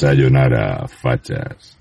Sayonara, fachas.